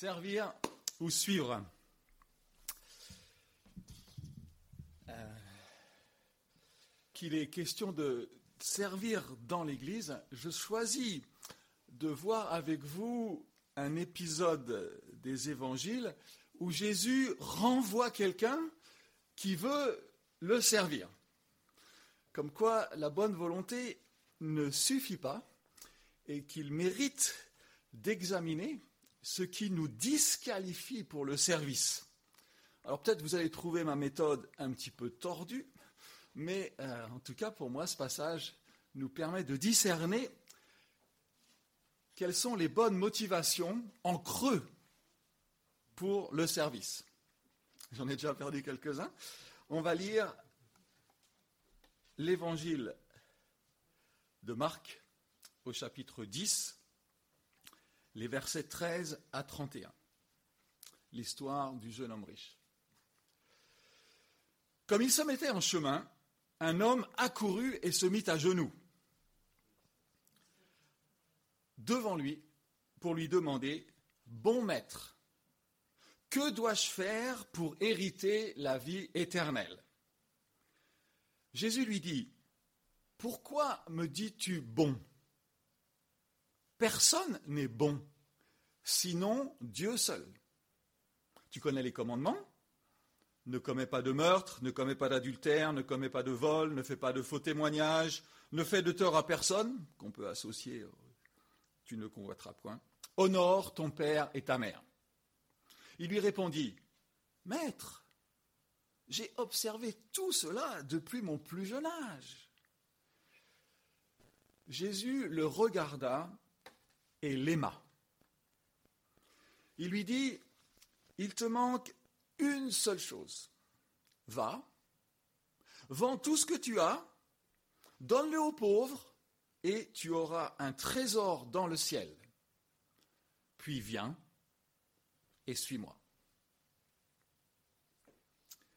Servir ou suivre Euh, Qu'il est question de servir dans l'Église, je choisis de voir avec vous un épisode des évangiles où Jésus renvoie quelqu'un qui veut le servir. Comme quoi la bonne volonté ne suffit pas et qu'il mérite d'examiner ce qui nous disqualifie pour le service. Alors peut-être vous allez trouver ma méthode un petit peu tordue, mais euh, en tout cas pour moi ce passage nous permet de discerner quelles sont les bonnes motivations en creux pour le service. J'en ai déjà perdu quelques-uns. On va lire l'évangile de Marc au chapitre 10, les versets 13 à 31. L'histoire du jeune homme riche. Comme il se mettait en chemin, un homme accourut et se mit à genoux devant lui pour lui demander Bon maître, que dois-je faire pour hériter la vie éternelle? Jésus lui dit Pourquoi me dis-tu bon? Personne n'est bon, sinon Dieu seul. Tu connais les commandements? Ne commets pas de meurtre, ne commets pas d'adultère, ne commets pas de vol, ne fais pas de faux témoignages, ne fais de tort à personne, qu'on peut associer, tu ne convoiteras point. Honore ton père et ta mère. Il lui répondit, Maître, j'ai observé tout cela depuis mon plus jeune âge. Jésus le regarda et l'aima. Il lui dit, il te manque une seule chose. Va, vends tout ce que tu as, donne-le aux pauvres, et tu auras un trésor dans le ciel. Puis viens et suis-moi.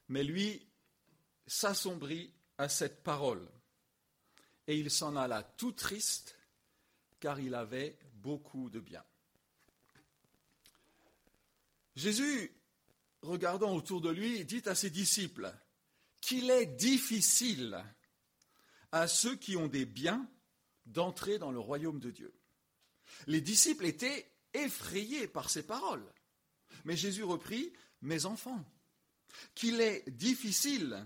Mais lui s'assombrit à cette parole, et il s'en alla tout triste, car il avait beaucoup de bien. Jésus, regardant autour de lui, dit à ses disciples qu'il est difficile à ceux qui ont des biens d'entrer dans le royaume de Dieu. Les disciples étaient effrayés par ces paroles. Mais Jésus reprit, Mes enfants, qu'il est difficile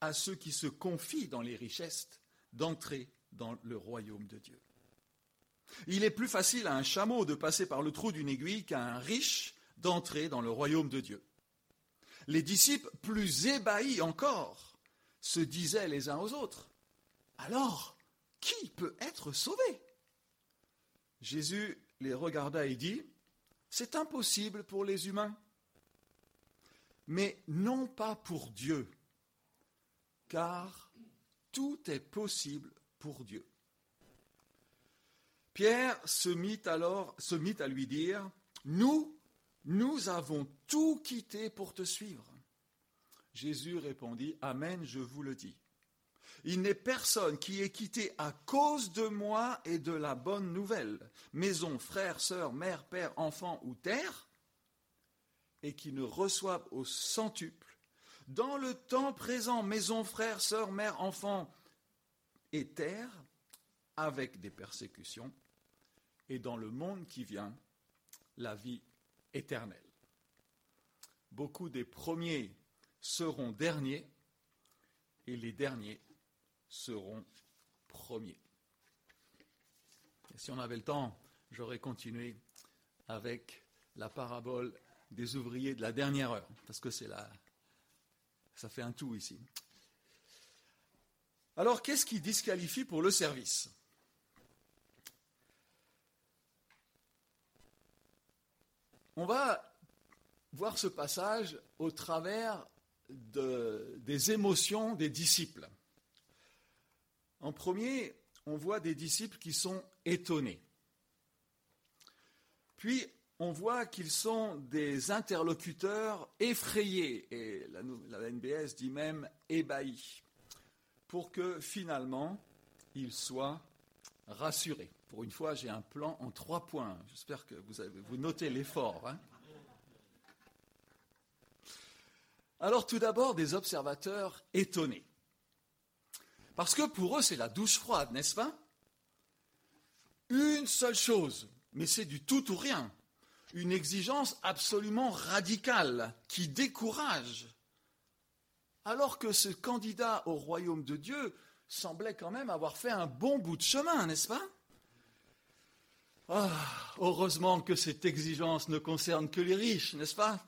à ceux qui se confient dans les richesses d'entrer dans le royaume de Dieu. Il est plus facile à un chameau de passer par le trou d'une aiguille qu'à un riche d'entrer dans le royaume de Dieu. Les disciples, plus ébahis encore, se disaient les uns aux autres, Alors, qui peut être sauvé? Jésus les regarda et dit, C'est impossible pour les humains, mais non pas pour Dieu, car tout est possible pour Dieu. Pierre se mit alors à lui dire Nous, nous avons tout quitté pour te suivre. Jésus répondit Amen, je vous le dis. Il n'est personne qui ait quitté à cause de moi et de la bonne nouvelle, maison, frère, sœur, mère, père, enfant ou terre, et qui ne reçoive au centuple, dans le temps présent, maison, frère, sœur, mère, enfant et terre, avec des persécutions, et dans le monde qui vient, la vie éternelle. Beaucoup des premiers seront derniers, et les derniers seront premiers. Si on avait le temps, j'aurais continué avec la parabole des ouvriers de la dernière heure, parce que c'est là, ça fait un tout ici. Alors, qu'est-ce qui disqualifie pour le service? On va voir ce passage au travers de, des émotions des disciples. En premier, on voit des disciples qui sont étonnés. Puis, on voit qu'ils sont des interlocuteurs effrayés, et la, la NBS dit même ébahis, pour que finalement ils soient rassurés. Pour une fois, j'ai un plan en trois points. J'espère que vous, avez, vous notez l'effort. Hein. Alors tout d'abord, des observateurs étonnés. Parce que pour eux, c'est la douche froide, n'est-ce pas? Une seule chose, mais c'est du tout ou rien. Une exigence absolument radicale qui décourage. Alors que ce candidat au royaume de Dieu semblait quand même avoir fait un bon bout de chemin, n'est-ce pas? Ah, Heureusement que cette exigence ne concerne que les riches, n'est-ce pas?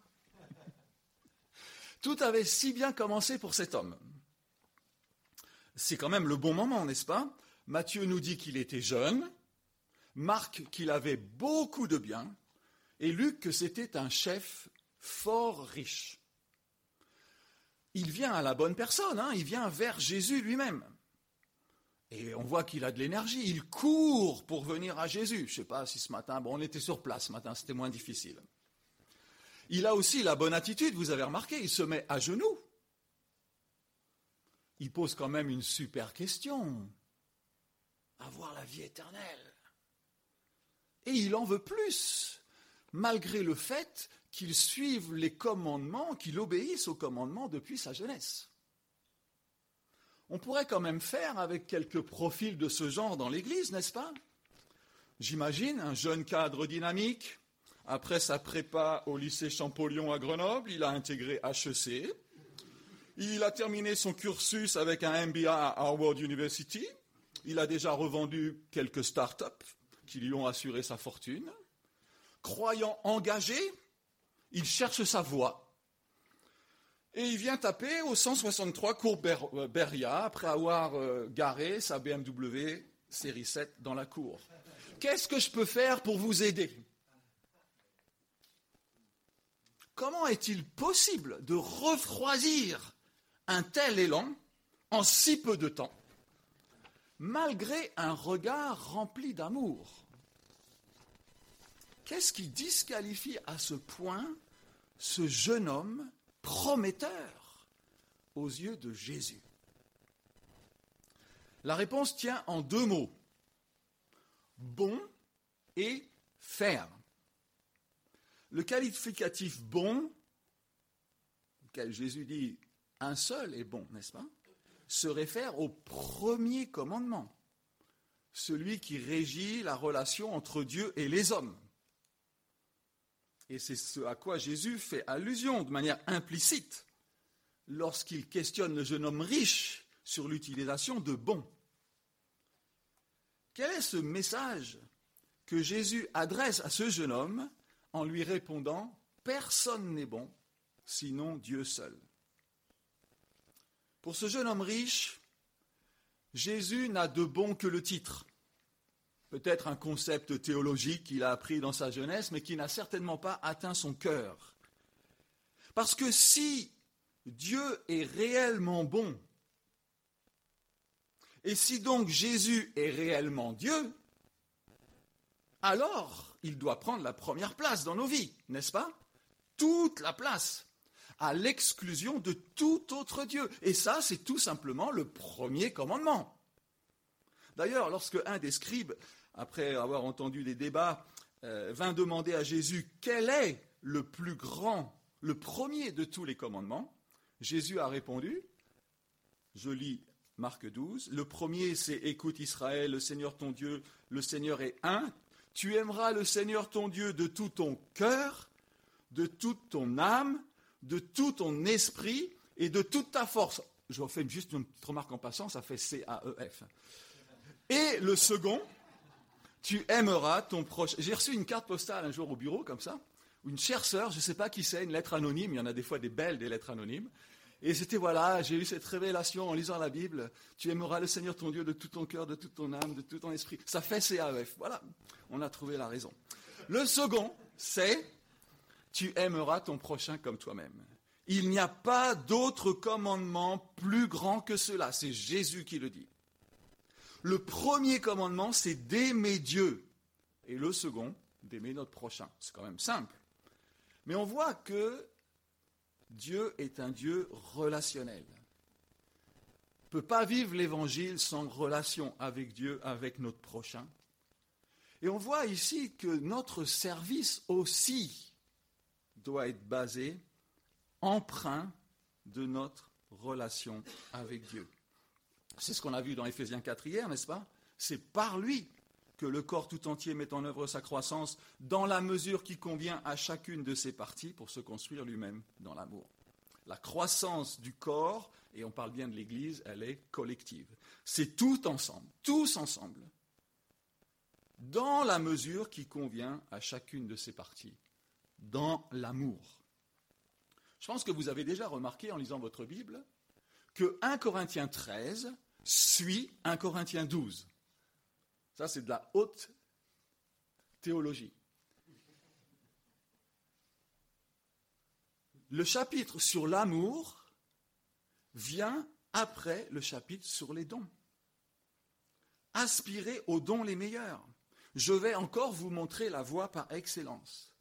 Tout avait si bien commencé pour cet homme. C'est quand même le bon moment, n'est-ce pas? Matthieu nous dit qu'il était jeune, Marc qu'il avait beaucoup de biens, et Luc que c'était un chef fort riche. Il vient à la bonne personne, hein, il vient vers Jésus lui-même. Et on voit qu'il a de l'énergie, il court pour venir à Jésus. Je ne sais pas si ce matin, bon, on était sur place ce matin, c'était moins difficile. Il a aussi la bonne attitude, vous avez remarqué, il se met à genoux. Il pose quand même une super question. Avoir la vie éternelle. Et il en veut plus, malgré le fait qu'il suive les commandements, qu'il obéisse aux commandements depuis sa jeunesse. On pourrait quand même faire avec quelques profils de ce genre dans l'Église, n'est-ce pas? J'imagine un jeune cadre dynamique. Après sa prépa au lycée Champollion à Grenoble, il a intégré HEC. Il a terminé son cursus avec un MBA à Harvard University. Il a déjà revendu quelques start-up qui lui ont assuré sa fortune. Croyant engagé, il cherche sa voie. Et il vient taper au 163 cours euh, Beria après avoir euh, garé sa BMW série 7 dans la cour. Qu'est-ce que je peux faire pour vous aider? Comment est-il possible de refroidir un tel élan en si peu de temps, malgré un regard rempli d'amour? Qu'est-ce qui disqualifie à ce point ce jeune homme prometteur aux yeux de Jésus La réponse tient en deux mots, bon et ferme. Le qualificatif bon, auquel Jésus dit un seul est bon, n'est-ce pas se réfère au premier commandement, celui qui régit la relation entre Dieu et les hommes. Et c'est ce à quoi Jésus fait allusion de manière implicite lorsqu'il questionne le jeune homme riche sur l'utilisation de bons. Quel est ce message que Jésus adresse à ce jeune homme en lui répondant Personne n'est bon, sinon Dieu seul Pour ce jeune homme riche, Jésus n'a de bon que le titre peut-être un concept théologique qu'il a appris dans sa jeunesse, mais qui n'a certainement pas atteint son cœur. Parce que si Dieu est réellement bon, et si donc Jésus est réellement Dieu, alors il doit prendre la première place dans nos vies, n'est-ce pas? Toute la place, à l'exclusion de tout autre Dieu. Et ça, c'est tout simplement le premier commandement. D'ailleurs, lorsque un des scribes après avoir entendu des débats, euh, vint demander à Jésus quel est le plus grand, le premier de tous les commandements, Jésus a répondu, je lis Marc 12, le premier c'est écoute Israël, le Seigneur ton Dieu, le Seigneur est un, tu aimeras le Seigneur ton Dieu de tout ton cœur, de toute ton âme, de tout ton esprit et de toute ta force. Je fais juste une petite remarque en passant, ça fait C-A-E-F. Et le second, tu aimeras ton proche. J'ai reçu une carte postale un jour au bureau, comme ça, une chère sœur, je ne sais pas qui c'est, une lettre anonyme, il y en a des fois des belles, des lettres anonymes. Et c'était voilà, j'ai eu cette révélation en lisant la Bible. Tu aimeras le Seigneur ton Dieu de tout ton cœur, de toute ton âme, de tout ton esprit. Ça fait CAF. Voilà, on a trouvé la raison. Le second, c'est tu aimeras ton prochain comme toi-même. Il n'y a pas d'autre commandement plus grand que cela. C'est Jésus qui le dit. Le premier commandement, c'est d'aimer Dieu. Et le second, d'aimer notre prochain. C'est quand même simple. Mais on voit que Dieu est un Dieu relationnel. On ne peut pas vivre l'évangile sans relation avec Dieu, avec notre prochain. Et on voit ici que notre service aussi doit être basé, emprunt de notre relation avec Dieu. C'est ce qu'on a vu dans Éphésiens 4 hier, n'est-ce pas? C'est par lui que le corps tout entier met en œuvre sa croissance dans la mesure qui convient à chacune de ses parties pour se construire lui-même dans l'amour. La croissance du corps, et on parle bien de l'Église, elle est collective. C'est tout ensemble, tous ensemble, dans la mesure qui convient à chacune de ses parties, dans l'amour. Je pense que vous avez déjà remarqué en lisant votre Bible que 1 Corinthiens 13 suit 1 Corinthiens 12. Ça, c'est de la haute théologie. Le chapitre sur l'amour vient après le chapitre sur les dons. Aspirez aux dons les meilleurs. Je vais encore vous montrer la voie par excellence.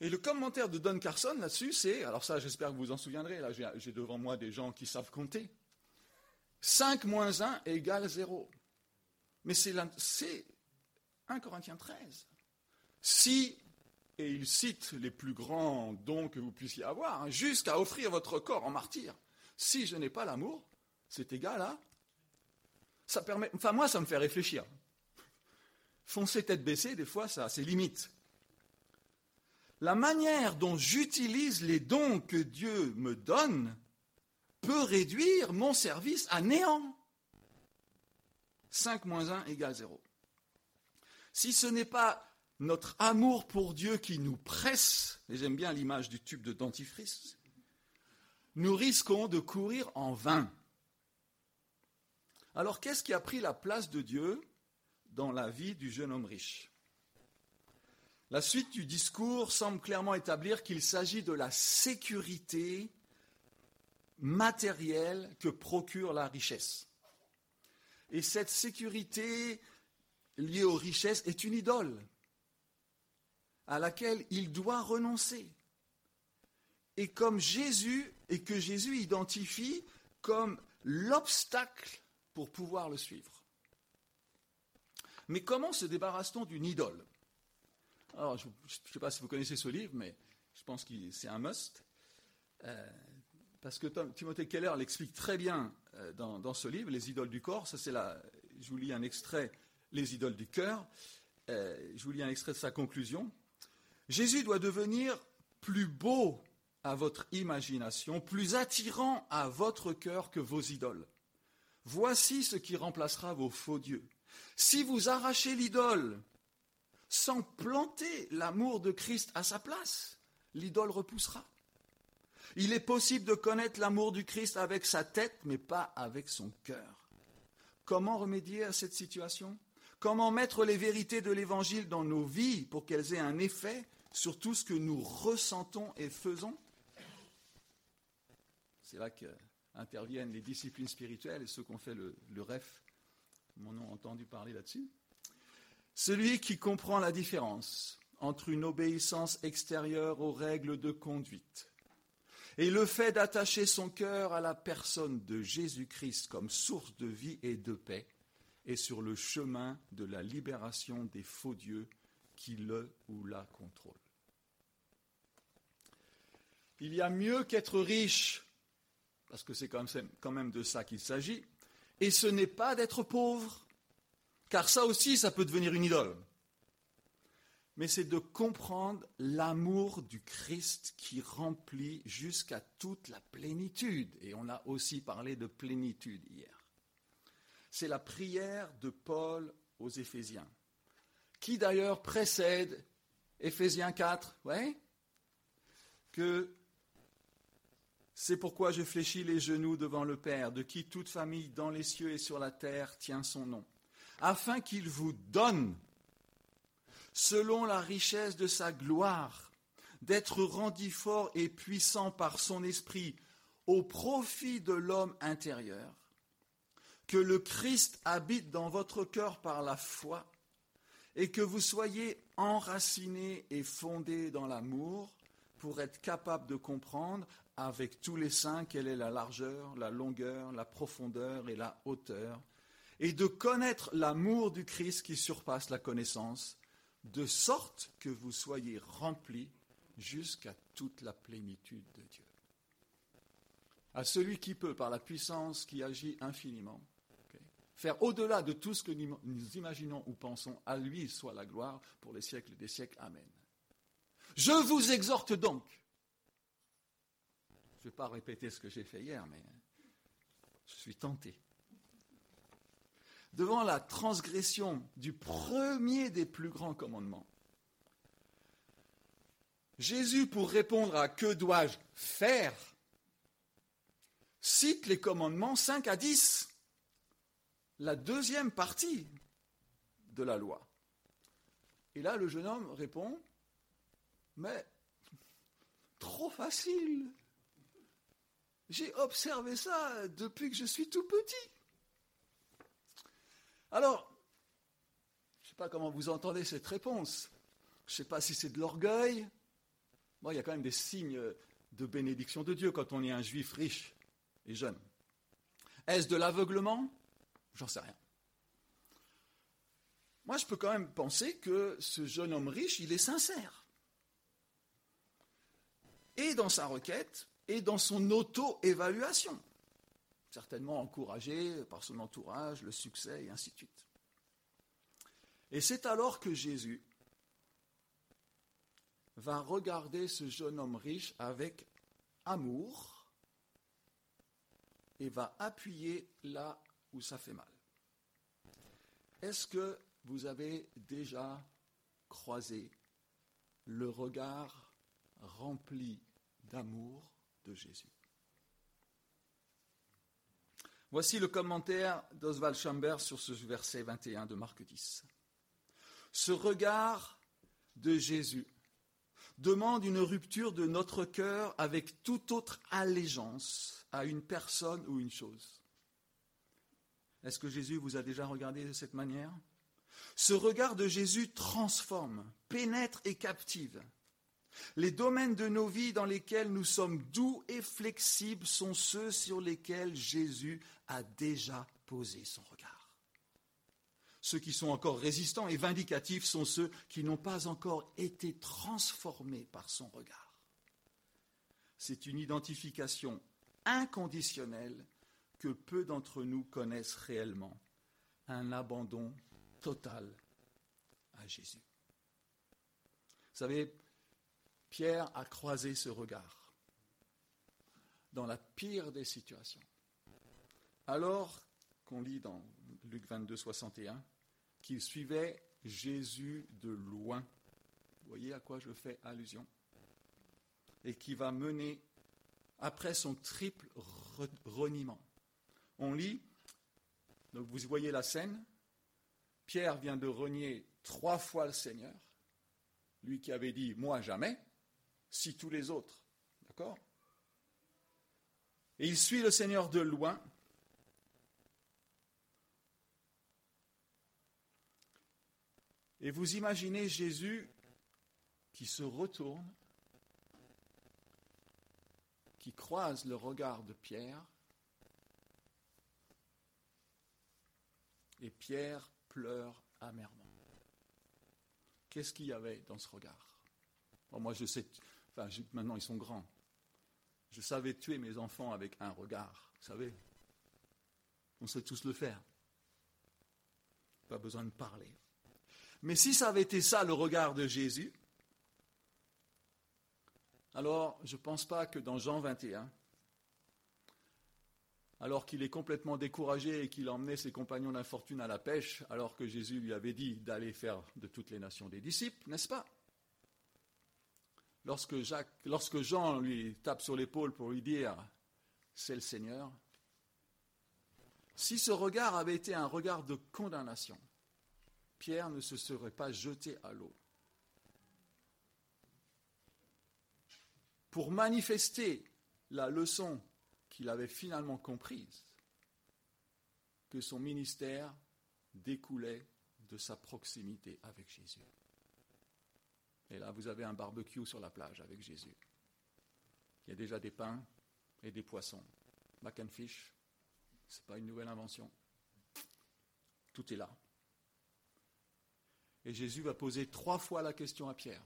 Et le commentaire de Don Carson là-dessus, c'est, alors ça j'espère que vous vous en souviendrez, là j'ai devant moi des gens qui savent compter. 5 moins 1 égale 0. Mais c'est 1 Corinthiens 13. Si, et il cite les plus grands dons que vous puissiez avoir, hein, jusqu'à offrir votre corps en martyr, si je n'ai pas l'amour, c'est égal à... Ça permet, enfin moi ça me fait réfléchir. Foncer tête baissée, des fois, ça a ses limites la manière dont j'utilise les dons que Dieu me donne peut réduire mon service à néant. 5 moins 1 égale 0. Si ce n'est pas notre amour pour Dieu qui nous presse, et j'aime bien l'image du tube de dentifrice, nous risquons de courir en vain. Alors qu'est-ce qui a pris la place de Dieu dans la vie du jeune homme riche? La suite du discours semble clairement établir qu'il s'agit de la sécurité matérielle que procure la richesse. Et cette sécurité liée aux richesses est une idole à laquelle il doit renoncer. Et comme Jésus, et que Jésus identifie comme l'obstacle pour pouvoir le suivre. Mais comment se débarrasse-t-on d'une idole? Alors, je ne sais pas si vous connaissez ce livre, mais je pense que c'est un must. Euh, parce que Timothée Keller l'explique très bien euh, dans, ce livre, Les idoles du corps. C'est la, je vous lis un extrait, Les idoles du cœur. Euh, je vous lis un extrait de sa conclusion. Jésus doit devenir plus beau à votre imagination, plus attirant à votre cœur que vos idoles. Voici ce qui remplacera vos faux dieux. Si vous arrachez l'idole sans planter l'amour de Christ à sa place, l'idole repoussera. Il est possible de connaître l'amour du Christ avec sa tête, mais pas avec son cœur. Comment remédier à cette situation? Comment mettre les vérités de l'Évangile dans nos vies pour qu'elles aient un effet sur tout ce que nous ressentons et faisons? C'est là qu'interviennent les disciplines spirituelles et ceux qui ont fait le, le REF, m'en ont entendu parler là-dessus. Celui qui comprend la différence entre une obéissance extérieure aux règles de conduite et le fait d'attacher son cœur à la personne de Jésus-Christ comme source de vie et de paix est sur le chemin de la libération des faux dieux qui le ou la contrôlent. Il y a mieux qu'être riche, parce que c'est quand même de ça qu'il s'agit, et ce n'est pas d'être pauvre car ça aussi, ça peut devenir une idole. Mais c'est de comprendre l'amour du Christ qui remplit jusqu'à toute la plénitude. Et on a aussi parlé de plénitude hier. C'est la prière de Paul aux Éphésiens, qui d'ailleurs précède Éphésiens 4, ouais, que c'est pourquoi je fléchis les genoux devant le Père, de qui toute famille dans les cieux et sur la terre tient son nom afin qu'il vous donne, selon la richesse de sa gloire, d'être rendu fort et puissant par son esprit au profit de l'homme intérieur, que le Christ habite dans votre cœur par la foi, et que vous soyez enracinés et fondés dans l'amour pour être capable de comprendre avec tous les saints quelle est la largeur, la longueur, la profondeur et la hauteur, et de connaître l'amour du Christ qui surpasse la connaissance, de sorte que vous soyez remplis jusqu'à toute la plénitude de Dieu. À celui qui peut, par la puissance qui agit infiniment, faire au-delà de tout ce que nous imaginons ou pensons, à lui soit la gloire pour les siècles des siècles. Amen. Je vous exhorte donc. Je ne vais pas répéter ce que j'ai fait hier, mais je suis tenté. Devant la transgression du premier des plus grands commandements, Jésus, pour répondre à que dois-je faire, cite les commandements 5 à 10, la deuxième partie de la loi. Et là, le jeune homme répond, mais trop facile. J'ai observé ça depuis que je suis tout petit. Alors, je ne sais pas comment vous entendez cette réponse. Je ne sais pas si c'est de l'orgueil. Bon, il y a quand même des signes de bénédiction de Dieu quand on est un juif riche et jeune. Est-ce de l'aveuglement? J'en sais rien. Moi, je peux quand même penser que ce jeune homme riche, il est sincère. Et dans sa requête, et dans son auto-évaluation certainement encouragé par son entourage, le succès et ainsi de suite. Et c'est alors que Jésus va regarder ce jeune homme riche avec amour et va appuyer là où ça fait mal. Est-ce que vous avez déjà croisé le regard rempli d'amour de Jésus? Voici le commentaire d'Oswald Chambers sur ce verset 21 de Marc 10. Ce regard de Jésus demande une rupture de notre cœur avec toute autre allégeance à une personne ou une chose. Est-ce que Jésus vous a déjà regardé de cette manière? Ce regard de Jésus transforme, pénètre et captive. Les domaines de nos vies dans lesquels nous sommes doux et flexibles sont ceux sur lesquels Jésus a déjà posé son regard. Ceux qui sont encore résistants et vindicatifs sont ceux qui n'ont pas encore été transformés par son regard. C'est une identification inconditionnelle que peu d'entre nous connaissent réellement, un abandon total à Jésus. Vous savez, Pierre a croisé ce regard dans la pire des situations. Alors qu'on lit dans Luc 22, 61, qu'il suivait Jésus de loin. Vous voyez à quoi je fais allusion? Et qui va mener après son triple reniement. On lit, vous voyez la scène, Pierre vient de renier trois fois le Seigneur, lui qui avait dit moi jamais, si tous les autres. D'accord? Et il suit le Seigneur de loin. Et vous imaginez Jésus qui se retourne, qui croise le regard de Pierre, et Pierre pleure amèrement. Qu'est-ce qu'il y avait dans ce regard? Moi, je sais, maintenant ils sont grands. Je savais tuer mes enfants avec un regard, vous savez. On sait tous le faire. Pas besoin de parler. Mais si ça avait été ça le regard de Jésus, alors je ne pense pas que dans Jean 21, alors qu'il est complètement découragé et qu'il emmenait ses compagnons d'infortune à la pêche, alors que Jésus lui avait dit d'aller faire de toutes les nations des disciples, n'est-ce pas? Lorsque, Jean lui tape sur l'épaule pour lui dire c'est le Seigneur, si ce regard avait été un regard de condamnation, Pierre ne se serait pas jeté à l'eau. Pour manifester la leçon qu'il avait finalement comprise, que son ministère découlait de sa proximité avec Jésus. Et là, vous avez un barbecue sur la plage avec Jésus. Il y a déjà des pains et des poissons. Mac and fish, ce n'est pas une nouvelle invention. Tout est là. Et Jésus va poser trois fois la question à Pierre,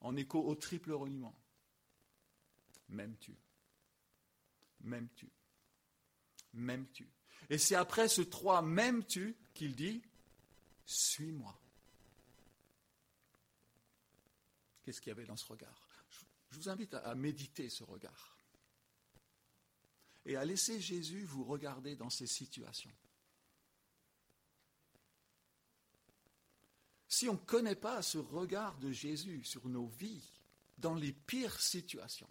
en écho au triple reniement. M'aimes-tu? M'aimes-tu? M'aimes-tu? Et c'est après ce trois m'aimes-tu qu'il dit Suis-moi. Qu'est-ce qu'il y avait dans ce regard? Je vous invite à méditer ce regard. Et à laisser Jésus vous regarder dans ces situations. Si on ne connaît pas ce regard de Jésus sur nos vies, dans les pires situations,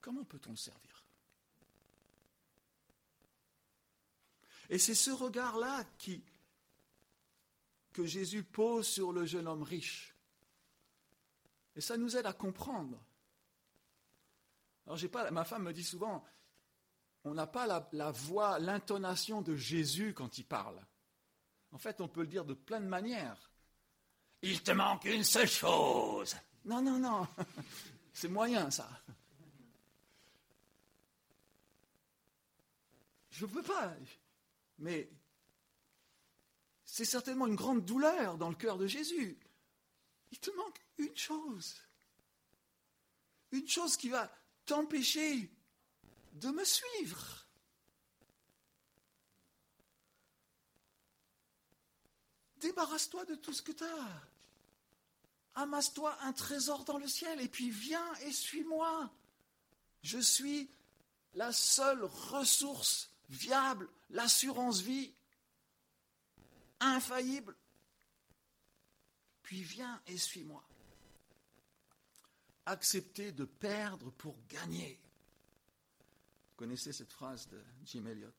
comment peut-on le servir? Et c'est ce regard-là qui, que Jésus pose sur le jeune homme riche. Et ça nous aide à comprendre. Alors, j'ai pas, ma femme me dit souvent, on n'a pas la, la voix, l'intonation de Jésus quand il parle. En fait, on peut le dire de plein de manières. Il te manque une seule chose. Non, non, non. C'est moyen, ça. Je ne peux pas. Mais c'est certainement une grande douleur dans le cœur de Jésus. Il te manque une chose. Une chose qui va t'empêcher de me suivre. Débarrasse-toi de tout ce que tu as. Amasse-toi un trésor dans le ciel et puis viens et suis-moi. Je suis la seule ressource viable, l'assurance vie, infaillible. Puis viens et suis-moi. Accepter de perdre pour gagner. Vous connaissez cette phrase de Jim Elliot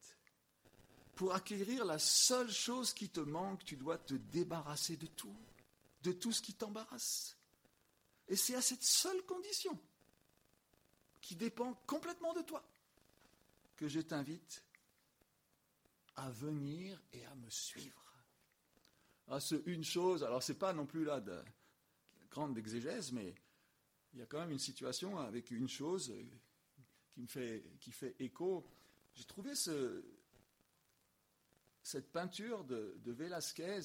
pour acquérir la seule chose qui te manque, tu dois te débarrasser de tout, de tout ce qui t'embarrasse. Et c'est à cette seule condition, qui dépend complètement de toi, que je t'invite à venir et à me suivre. Ah, ce une chose, alors c'est pas non plus là de grande exégèse, mais il y a quand même une situation avec une chose qui me fait, qui fait écho. J'ai trouvé ce, cette peinture de, de Velázquez,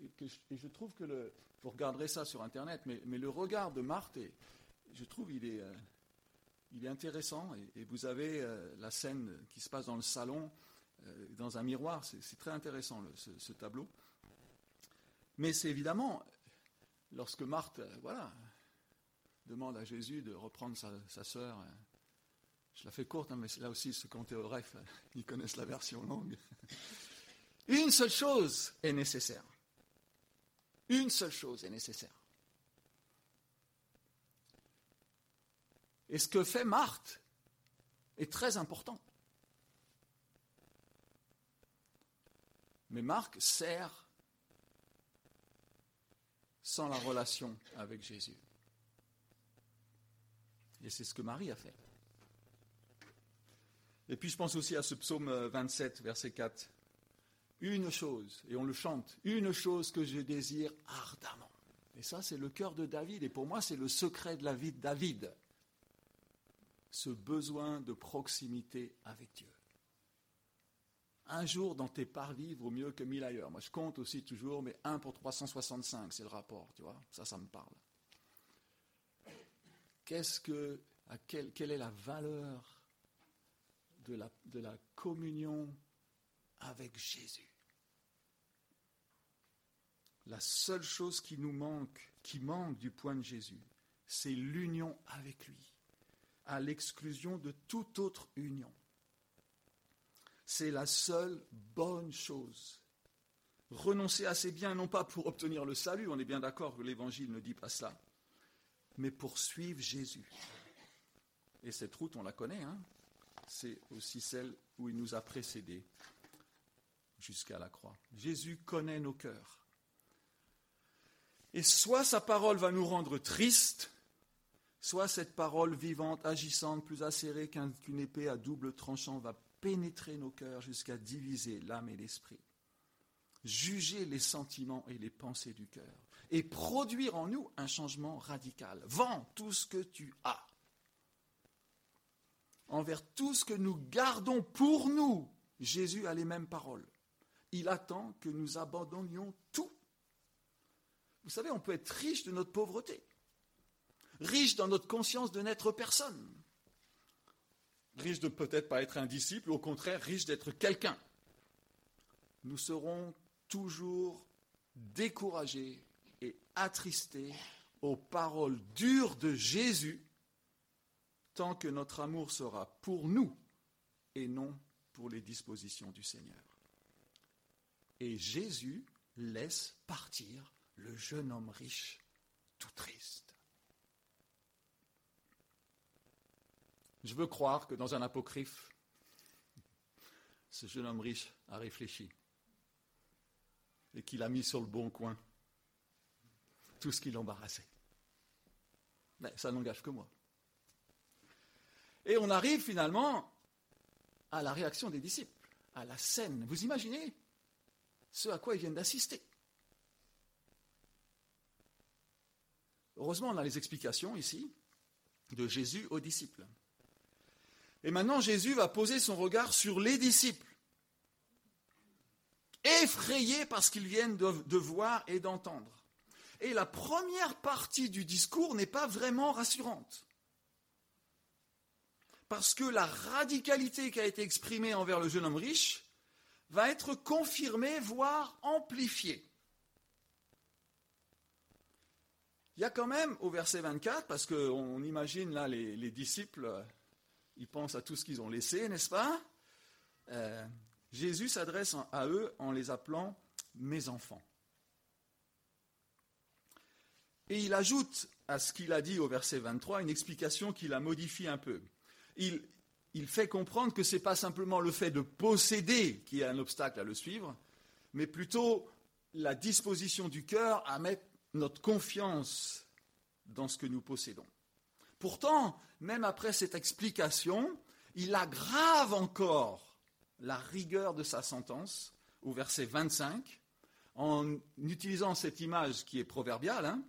et, je trouve que le, vous regarderez ça sur Internet, mais, le regard de Marthe, je trouve il est, euh, il est intéressant, et, vous avez euh, la scène qui se passe dans le salon, euh, dans un miroir, c'est très intéressant ce, tableau. Mais c'est évidemment, lorsque Marthe, voilà, demande à Jésus de reprendre sa, sœur, je la fais courte, hein, mais là aussi, ont été au ref, ils connaissent la version longue. Une seule chose est nécessaire. Une seule chose est nécessaire. Et ce que fait Marthe est très important. Mais Marc sert sans la relation avec Jésus. Et c'est ce que Marie a fait. Et puis je pense aussi à ce psaume 27, verset 4 une chose, et on le chante, une chose que je désire ardemment. Et ça, c'est le cœur de David, et pour moi, c'est le secret de la vie de David. Ce besoin de proximité avec Dieu. Un jour dans tes parvis vaut mieux que mille ailleurs. Moi, je compte aussi toujours, mais un pour 365, c'est le rapport, tu vois. Ça, ça me parle. Qu'est-ce que, quelle est la valeur de la, de la communion avec Jésus? La seule chose qui nous manque, qui manque du point de Jésus, c'est l'union avec lui, à l'exclusion de toute autre union. C'est la seule bonne chose. Renoncer à ses biens, non pas pour obtenir le salut, on est bien d'accord que l'Évangile ne dit pas cela, mais pour suivre Jésus. Et cette route, on la connaît, hein c'est aussi celle où il nous a précédés jusqu'à la croix. Jésus connaît nos cœurs. Et soit sa parole va nous rendre tristes, soit cette parole vivante, agissante, plus acérée qu'une épée à double tranchant va pénétrer nos cœurs jusqu'à diviser l'âme et l'esprit, juger les sentiments et les pensées du cœur, et produire en nous un changement radical. Vends tout ce que tu as envers tout ce que nous gardons pour nous Jésus a les mêmes paroles. Il attend que nous abandonnions tout. Vous savez, on peut être riche de notre pauvreté, riche dans notre conscience de n'être personne, riche de peut-être pas être un disciple, au contraire, riche d'être quelqu'un. Nous serons toujours découragés et attristés aux paroles dures de Jésus tant que notre amour sera pour nous et non pour les dispositions du Seigneur. Et Jésus laisse partir le jeune homme riche tout triste. Je veux croire que dans un apocryphe, ce jeune homme riche a réfléchi et qu'il a mis sur le bon coin tout ce qui l'embarrassait. Mais ça n'engage que moi. Et on arrive finalement à la réaction des disciples, à la scène. Vous imaginez ce à quoi ils viennent d'assister. Heureusement, on a les explications ici de Jésus aux disciples. Et maintenant, Jésus va poser son regard sur les disciples, effrayés par ce qu'ils viennent de, voir et d'entendre. Et la première partie du discours n'est pas vraiment rassurante parce que la radicalité qui a été exprimée envers le jeune homme riche va être confirmée, voire amplifiée. Il y a quand même au verset 24, parce qu'on imagine là les, disciples, ils pensent à tout ce qu'ils ont laissé, n'est-ce pas? Euh, Jésus s'adresse à eux en les appelant mes enfants. Et il ajoute à ce qu'il a dit au verset 23 une explication qui la modifie un peu il, fait comprendre que ce n'est pas simplement le fait de posséder qui est un obstacle à le suivre, mais plutôt la disposition du cœur à mettre notre confiance dans ce que nous possédons. Pourtant, même après cette explication, il aggrave encore la rigueur de sa sentence au verset 25 en utilisant cette image qui est proverbiale hein,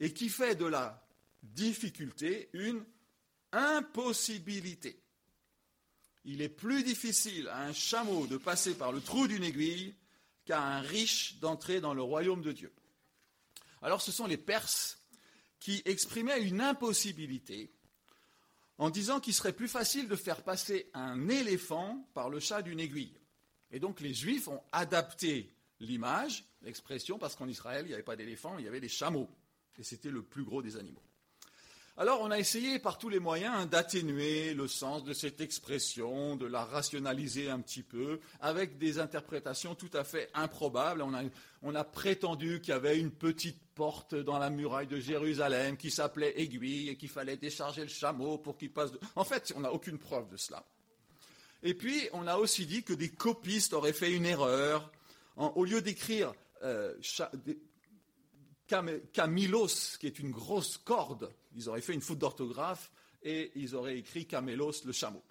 et qui fait de la difficulté une impossibilité. Il est plus difficile à un chameau de passer par le trou d'une aiguille qu'à un riche d'entrer dans le royaume de Dieu. Alors ce sont les Perses qui exprimaient une impossibilité en disant qu'il serait plus facile de faire passer un éléphant par le chat d'une aiguille. Et donc les Juifs ont adapté l'image, l'expression, parce qu'en Israël, il n'y avait pas d'éléphant, il y avait des chameaux. Et c'était le plus gros des animaux. Alors on a essayé par tous les moyens d'atténuer le sens de cette expression, de la rationaliser un petit peu, avec des interprétations tout à fait improbables. On a, prétendu qu'il y avait une petite porte dans la muraille de Jérusalem qui s'appelait aiguille et qu'il fallait décharger le chameau pour qu'il passe. En fait, on n'a aucune preuve de cela. Et puis, on a aussi dit que des copistes auraient fait une erreur. au lieu d'écrire euh, Camilos, qui est une grosse corde, ils auraient fait une faute d'orthographe et ils auraient écrit Camélos le chameau.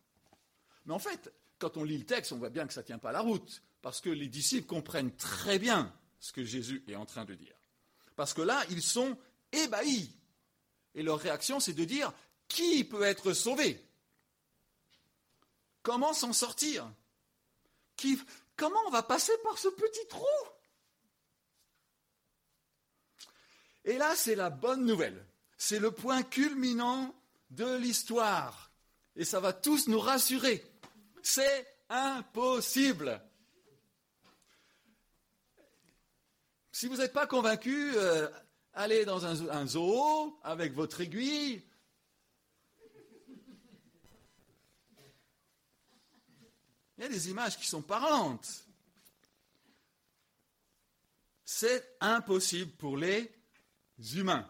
Mais en fait, quand on lit le texte, on voit bien que ça ne tient pas la route, parce que les disciples comprennent très bien ce que Jésus est en train de dire. Parce que là, ils sont ébahis. Et leur réaction, c'est de dire, qui peut être sauvé? Comment s'en sortir? Comment on va passer par ce petit trou? Et là, c'est la bonne nouvelle. C'est le point culminant de l'histoire. Et ça va tous nous rassurer. C'est impossible. Si vous n'êtes pas convaincu, euh, allez dans un, un zoo avec votre aiguille. Il y a des images qui sont parlantes. C'est impossible pour les humains.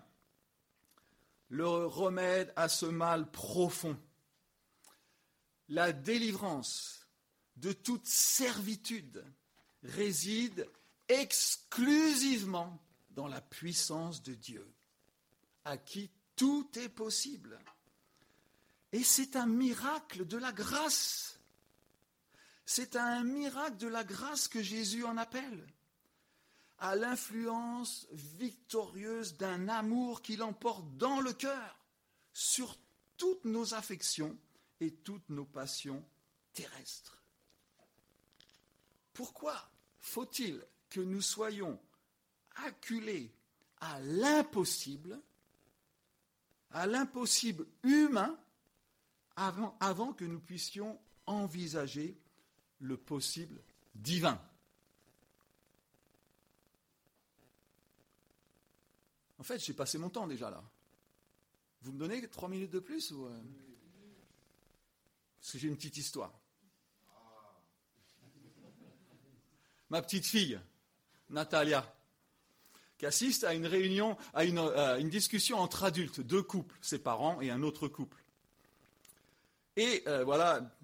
Le remède à ce mal profond, la délivrance de toute servitude réside exclusivement dans la puissance de Dieu, à qui tout est possible. Et c'est un miracle de la grâce. C'est un miracle de la grâce que Jésus en appelle à l'influence victorieuse d'un amour qui l'emporte dans le cœur sur toutes nos affections et toutes nos passions terrestres. Pourquoi faut-il que nous soyons acculés à l'impossible, à l'impossible humain, avant, que nous puissions envisager le possible divin En fait, j'ai passé mon temps déjà là. Vous me donnez trois minutes de plus ou euh Parce que j'ai une petite histoire. Ma petite fille, Natalia, qui assiste à une réunion, une, à une discussion entre adultes, deux couples, ses parents et un autre couple. Et euh, voilà,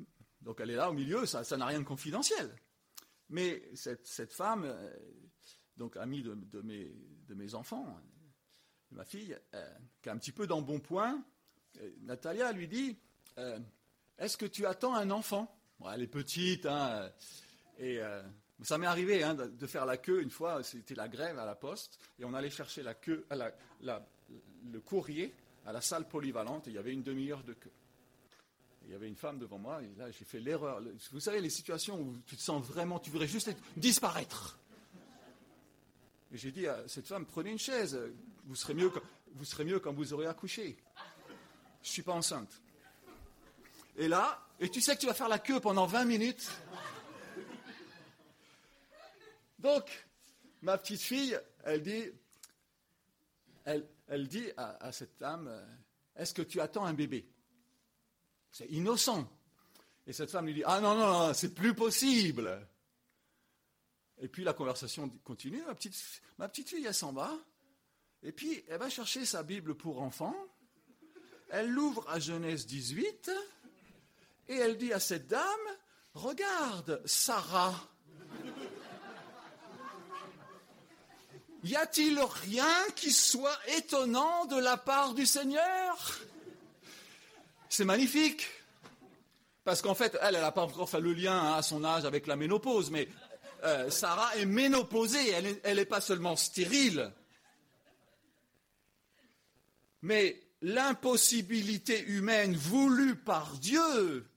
donc elle est là au milieu, ça n'a rien de confidentiel. Mais cette, femme, euh, donc amie de, de, mes, de, enfants, ma fille, euh, qui est un petit peu dans bon point, euh, Natalia lui dit euh, Est-ce que tu attends un enfant? Elle est petite, hein, et ça m'est arrivé hein, de, faire la queue une fois, c'était la grève à la poste, et on allait chercher la queue, le courrier à la salle polyvalente, et il y avait une demi-heure de queue. Il y avait une femme devant moi, et là j'ai fait l'erreur. Vous savez, les situations où tu te sens vraiment, tu voudrais juste disparaître. Et j'ai dit à cette femme, prenez une chaise, vous serez mieux vous, serez mieux quand vous aurez accouché. Je ne suis pas enceinte. Et là, et tu sais que tu vas faire la queue pendant 20 minutes. Donc, ma petite fille, elle dit, elle, dit à, cette dame, est-ce que tu attends un bébé? C'est innocent. Et cette femme lui dit, ah non, non, non, c'est plus possible. Et puis la conversation continue. Ma petite, ma petite fille, elle s'en va. Et puis, elle va chercher sa Bible pour enfants. Elle l'ouvre à Genèse 18. Et elle dit à cette dame, regarde, Sarah. Y a-t-il rien qui soit étonnant de la part du Seigneur? C'est magnifique. Parce qu'en fait, elle, n'a pas encore fait le lien hein, à son âge avec la ménopause, mais euh, Sarah est ménopausée, elle n'est pas seulement stérile. Mais l'impossibilité humaine voulue par Dieu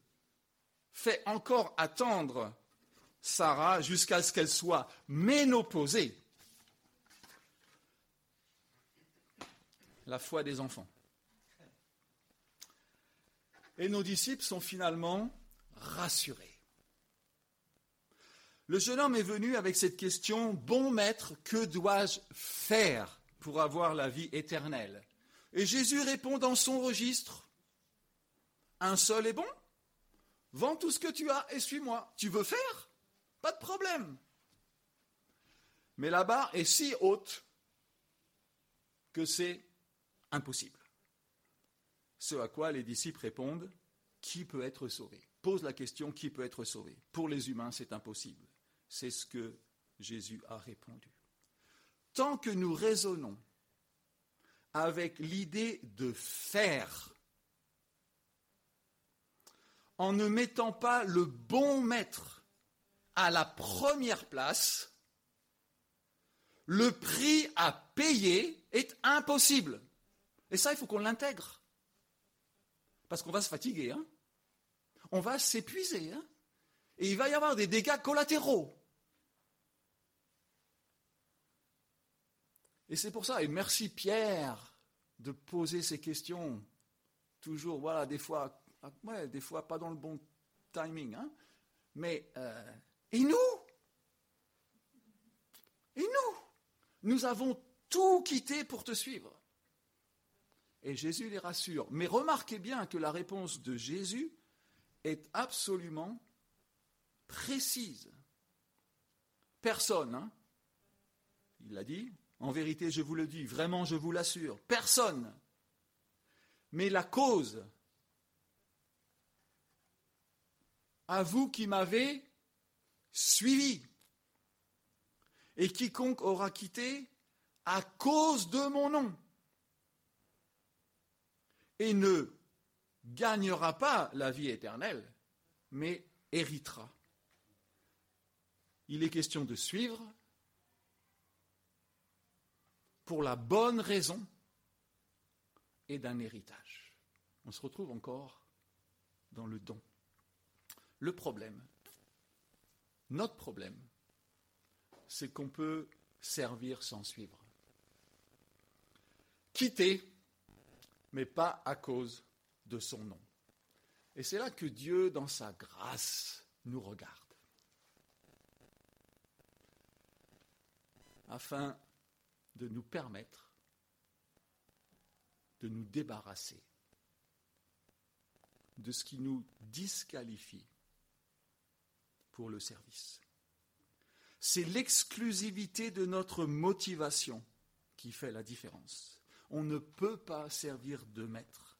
fait encore attendre Sarah jusqu'à ce qu'elle soit ménopausée. La foi des enfants. Et nos disciples sont finalement rassurés. Le jeune homme est venu avec cette question, Bon maître, que dois-je faire pour avoir la vie éternelle? Et Jésus répond dans son registre, Un seul est bon Vends tout ce que tu as et suis-moi. Tu veux faire? Pas de problème. Mais la barre est si haute que c'est Ce à quoi les disciples répondent, Qui peut être sauvé? Pose la question, qui peut être sauvé? Pour les humains, c'est impossible. C'est ce que Jésus a répondu. Tant que nous raisonnons avec l'idée de faire, en ne mettant pas le bon maître à la première place, le prix à payer est impossible. Et ça, il faut qu'on l'intègre. Parce qu'on va se fatiguer, hein on va s'épuiser. Hein et il va y avoir des dégâts collatéraux. Et c'est pour ça, et merci Pierre de poser ces questions. Toujours, voilà, des fois, ouais, des fois pas dans le bon timing, hein. Mais, euh, et nous? Et nous? Nous avons tout quitté pour te suivre. Et Jésus les rassure. Mais remarquez bien que la réponse de Jésus est absolument précise. Personne, hein, il l'a dit, en vérité je vous le dis, vraiment je vous l'assure, personne. Mais la cause, à vous qui m'avez suivi, et quiconque aura quitté à cause de mon nom, et ne gagnera pas la vie éternelle, mais héritera il est question de suivre pour la bonne raison et d'un héritage. On se retrouve encore dans le don. Le problème, Notre problème, c'est qu'on peut servir sans suivre. Quitter, mais pas à cause de son nom. Et c'est là que Dieu, dans sa grâce, nous regarde. Afin de nous permettre de nous débarrasser de ce qui nous disqualifie pour le service. C'est l'exclusivité de notre motivation qui fait la différence. On ne peut pas servir de maître.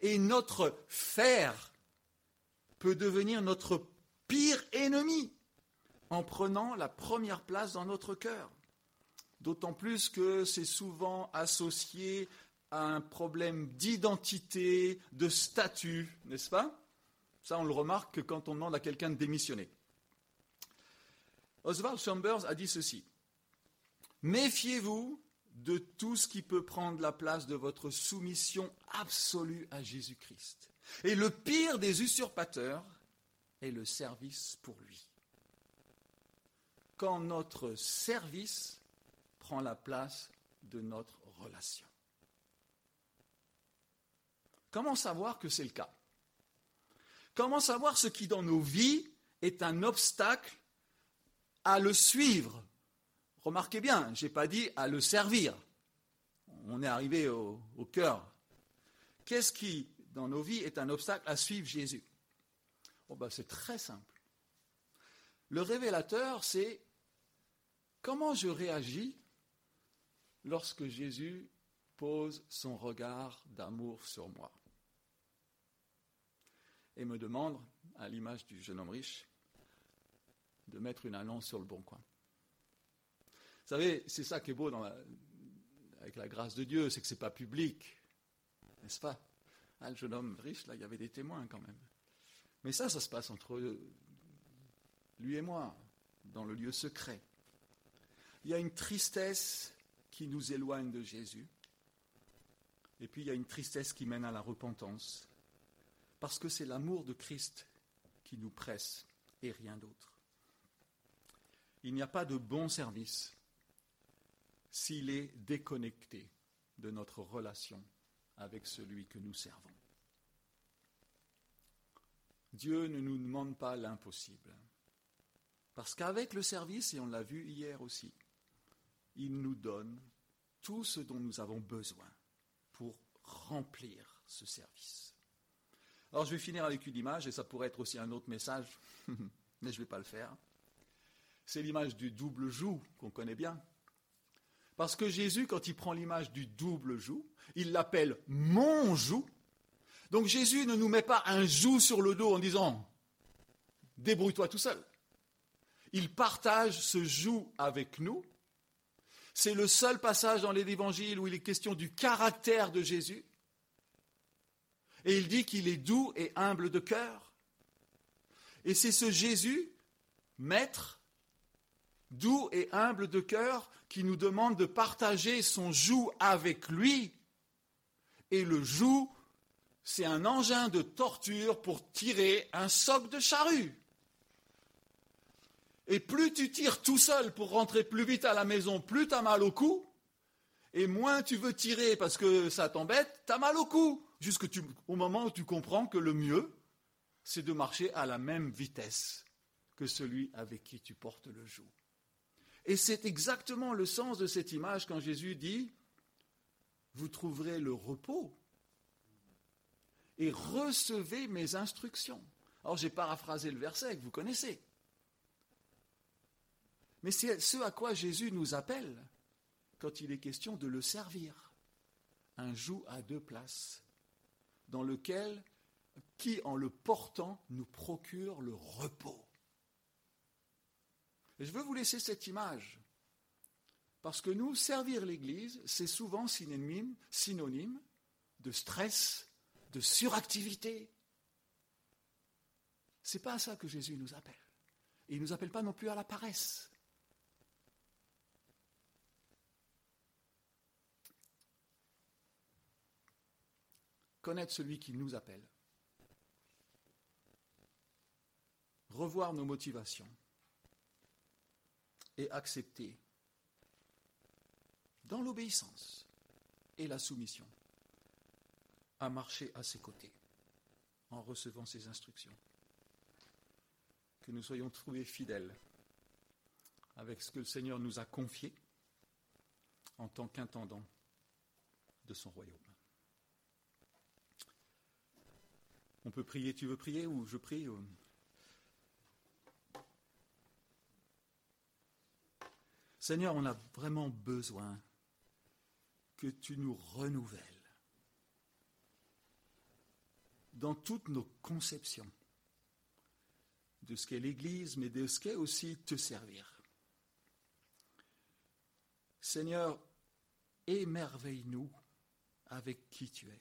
Et notre faire peut devenir notre pire ennemi en prenant la première place dans notre cœur. D'autant plus que c'est souvent associé à un problème d'identité, de statut, n'est-ce pas? Ça, on le remarque quand on demande à quelqu'un de démissionner. Oswald Chambers a dit ceci. Méfiez-vous de tout ce qui peut prendre la place de votre soumission absolue à Jésus-Christ. Et le pire des usurpateurs est le service pour lui. Quand notre service prend la place de notre relation. Comment savoir que c'est le cas? Comment savoir ce qui dans nos vies est un obstacle à le suivre? Remarquez bien, je n'ai pas dit à le servir. On est arrivé au, cœur. Qu'est-ce qui, dans nos vies, est un obstacle à suivre Jésus? Ben, C'est très simple. Le révélateur, c'est comment je réagis lorsque Jésus pose son regard d'amour sur moi et me demande, à l'image du jeune homme riche, de mettre une annonce sur le bon coin. Vous savez, c'est ça qui est beau avec la grâce de Dieu, c'est que ce n'est pas public, n'est-ce pas? Ah, Le jeune homme riche, là, il y avait des témoins quand même. Mais ça, ça se passe entre lui et moi, dans le lieu secret. Il y a une tristesse qui nous éloigne de Jésus, et puis il y a une tristesse qui mène à la repentance, parce que c'est l'amour de Christ qui nous presse et rien d'autre il n'y a pas de bon service s'il est déconnecté de notre relation avec celui que nous servons. Dieu ne nous demande pas l'impossible. Parce qu'avec le service, et on l'a vu hier aussi, il nous donne tout ce dont nous avons besoin pour remplir ce service. Alors je vais finir avec une image, et ça pourrait être aussi un autre message, mais je ne vais pas le faire. C'est l'image du double joug qu'on connaît bien. Parce que Jésus, quand il prend l'image du double joug, il l'appelle mon joug. Donc Jésus ne nous met pas un joug sur le dos en disant débrouille-toi tout seul. Il partage ce joug avec nous. C'est le seul passage dans les évangiles où il est question du caractère de Jésus. Et il dit qu'il est doux et humble de cœur. Et c'est ce Jésus, maître, doux et humble de cœur, qui nous demande de partager son joug avec lui. Et le joug, c'est un engin de torture pour tirer un soc de charrue. Et plus tu tires tout seul pour rentrer plus vite à la maison, plus tu as mal au cou. Et moins tu veux tirer parce que ça t'embête, tu as mal au cou. Jusqu'au moment où tu comprends que le mieux, c'est de marcher à la même vitesse que celui avec qui tu portes le joug. Et c'est exactement le sens de cette image quand Jésus dit, vous trouverez le repos et recevez mes instructions. Alors j'ai paraphrasé le verset que vous connaissez. Mais c'est ce à quoi Jésus nous appelle quand il est question de le servir. Un joug à deux places, dans lequel, qui en le portant nous procure le repos. Je veux vous laisser cette image. Parce que nous, servir l'Église, c'est souvent synonyme, de stress, de suractivité. Ce n'est pas à ça que Jésus nous appelle. Il ne nous appelle pas non plus à la paresse. Connaître celui qui nous appelle. Revoir nos motivations et accepter dans l'obéissance et la soumission à marcher à ses côtés en recevant ses instructions. Que nous soyons trouvés fidèles avec ce que le Seigneur nous a confié en tant qu'intendant de son royaume. On peut prier, tu veux prier ou je prie Seigneur, on a vraiment besoin que tu nous renouvelles dans toutes nos conceptions de ce qu'est l'Église, mais de ce qu'est aussi te servir. Seigneur, émerveille-nous avec qui tu es.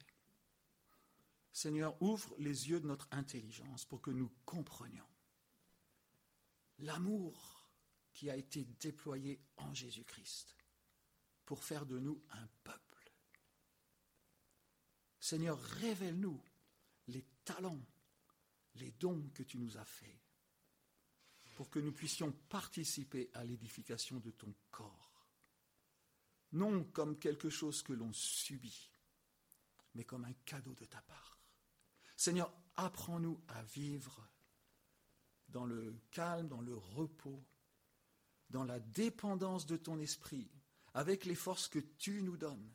Seigneur, ouvre les yeux de notre intelligence pour que nous comprenions l'amour qui a été déployé en Jésus-Christ pour faire de nous un peuple. Seigneur, révèle-nous les talents, les dons que tu nous as faits, pour que nous puissions participer à l'édification de ton corps, non comme quelque chose que l'on subit, mais comme un cadeau de ta part. Seigneur, apprends-nous à vivre dans le calme, dans le repos, dans la dépendance de ton esprit, avec les forces que tu nous donnes,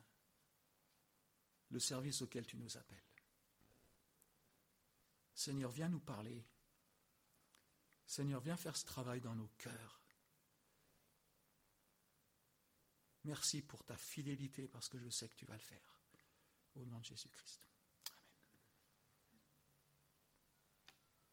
le service auquel tu nous appelles. Seigneur, viens nous parler. Seigneur, viens faire ce travail dans nos cœurs. Merci pour ta fidélité parce que je sais que tu vas le faire. Au nom de Jésus-Christ.